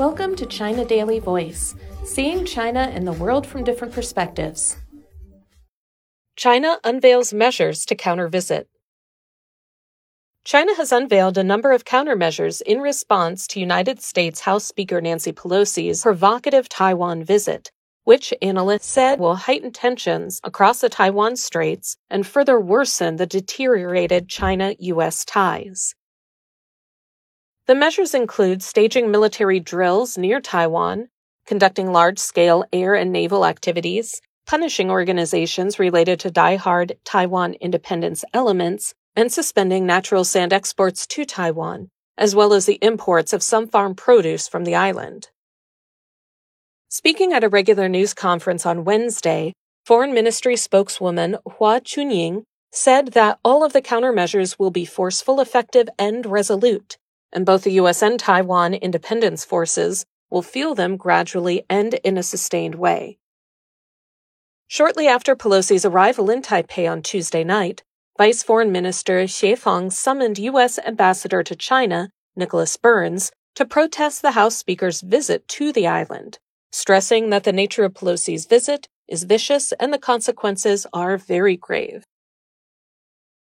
Welcome to China Daily Voice, seeing China and the world from different perspectives. China unveils measures to counter visit. China has unveiled a number of countermeasures in response to United States House Speaker Nancy Pelosi's provocative Taiwan visit, which analysts said will heighten tensions across the Taiwan Straits and further worsen the deteriorated China US ties. The measures include staging military drills near Taiwan, conducting large scale air and naval activities, punishing organizations related to die-hard Taiwan independence elements, and suspending natural sand exports to Taiwan, as well as the imports of some farm produce from the island. Speaking at a regular news conference on Wednesday, Foreign Ministry spokeswoman Hua Chunying said that all of the countermeasures will be forceful, effective, and resolute, and both the U.S. and Taiwan independence forces will feel them gradually and in a sustained way. Shortly after Pelosi's arrival in Taipei on Tuesday night, Vice Foreign Minister Xie Feng summoned U.S. Ambassador to China, Nicholas Burns, to protest the House Speaker's visit to the island, stressing that the nature of Pelosi's visit is vicious and the consequences are very grave.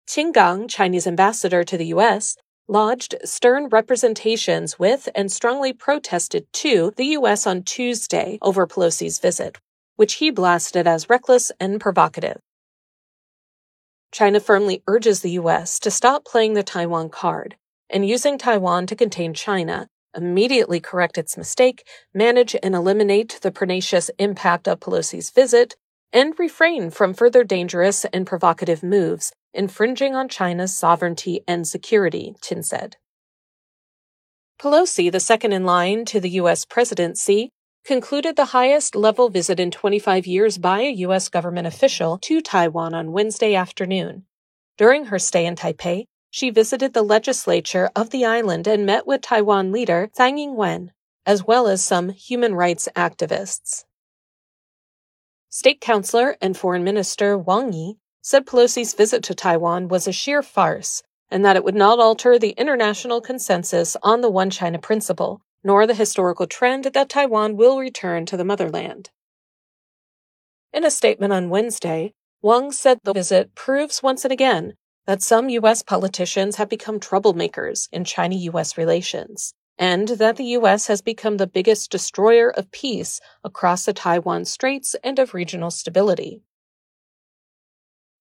Qin Gang, Chinese ambassador to the U.S., lodged stern representations with and strongly protested to the U.S. on Tuesday over Pelosi's visit, which he blasted as reckless and provocative. China firmly urges the U.S. to stop playing the Taiwan card and using Taiwan to contain China, immediately correct its mistake, manage and eliminate the pernicious impact of Pelosi's visit, and refrain from further dangerous and provocative moves infringing on China's sovereignty and security, Qin said. Pelosi, the second in line to the U.S. presidency, concluded the highest level visit in 25 years by a U.S. government official to Taiwan on Wednesday afternoon. During her stay in Taipei, she visited the legislature of the island and met with Taiwan leader Tsai Ing wen, as well as some human rights activists. State Councilor and Foreign Minister Wang Yi said Pelosi's visit to Taiwan was a sheer farce and that it would not alter the international consensus on the One China principle, nor the historical trend that Taiwan will return to the motherland. In a statement on Wednesday, Wang said the visit proves once and again that some U.S. politicians have become troublemakers in China U.S. relations, and that the U.S. has become the biggest destroyer of peace across the Taiwan Straits and of regional stability.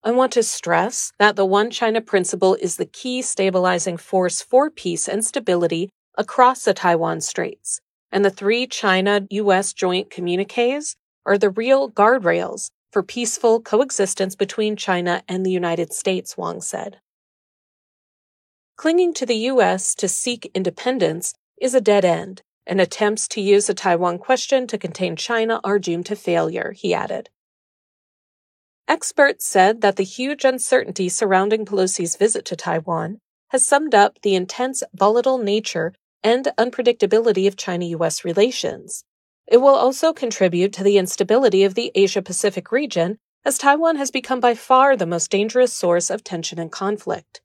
I want to stress that the One China principle is the key stabilizing force for peace and stability across the Taiwan Straits, and the three China US joint communiques are the real guardrails for peaceful coexistence between China and the United States, Wang said. Clinging to the US to seek independence is a dead end, and attempts to use the Taiwan question to contain China are doomed to failure, he added. Experts said that the huge uncertainty surrounding Pelosi's visit to Taiwan has summed up the intense volatile nature and unpredictability of China US relations. It will also contribute to the instability of the Asia Pacific region, as Taiwan has become by far the most dangerous source of tension and conflict.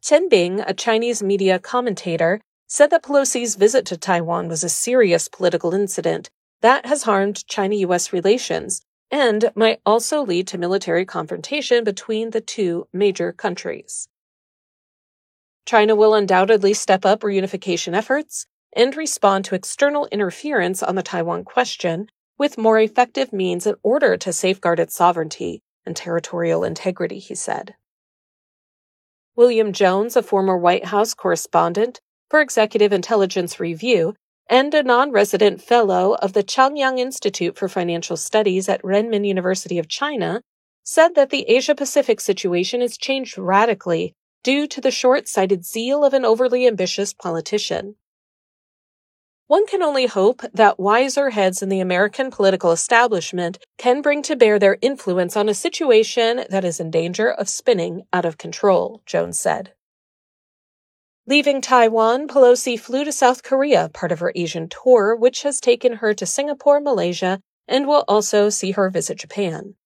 Chen Bing, a Chinese media commentator, said that Pelosi's visit to Taiwan was a serious political incident that has harmed China US relations and might also lead to military confrontation between the two major countries. China will undoubtedly step up reunification efforts and respond to external interference on the Taiwan question with more effective means in order to safeguard its sovereignty and territorial integrity, he said. William Jones, a former White House correspondent for Executive Intelligence Review, and a non resident fellow of the Chongyang Institute for Financial Studies at Renmin University of China, said that the Asia Pacific situation has changed radically due to the short sighted zeal of an overly ambitious politician. One can only hope that wiser heads in the American political establishment can bring to bear their influence on a situation that is in danger of spinning out of control, Jones said. Leaving Taiwan, Pelosi flew to South Korea, part of her Asian tour, which has taken her to Singapore, Malaysia, and will also see her visit Japan.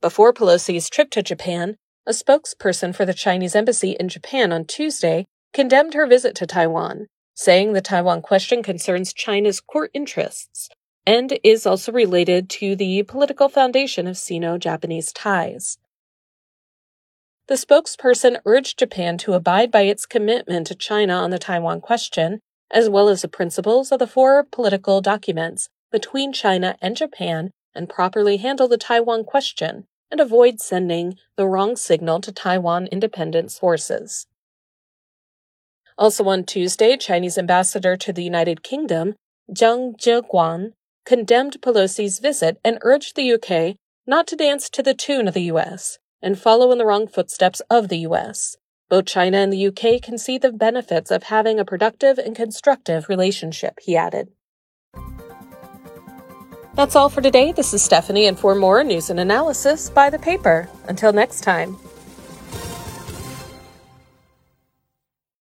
Before Pelosi's trip to Japan, a spokesperson for the Chinese embassy in Japan on Tuesday condemned her visit to Taiwan, saying the Taiwan question concerns China's core interests and is also related to the political foundation of Sino Japanese ties. The spokesperson urged Japan to abide by its commitment to China on the Taiwan question, as well as the principles of the four political documents between China and Japan, and properly handle the Taiwan question and avoid sending the wrong signal to Taiwan independence forces. Also on Tuesday, Chinese ambassador to the United Kingdom, Zheng Zeguang, condemned Pelosi's visit and urged the UK not to dance to the tune of the US and follow in the wrong footsteps of the US. Both China and the UK can see the benefits of having a productive and constructive relationship, he added. That's all for today. This is Stephanie, and for more news and analysis, by the paper. Until next time.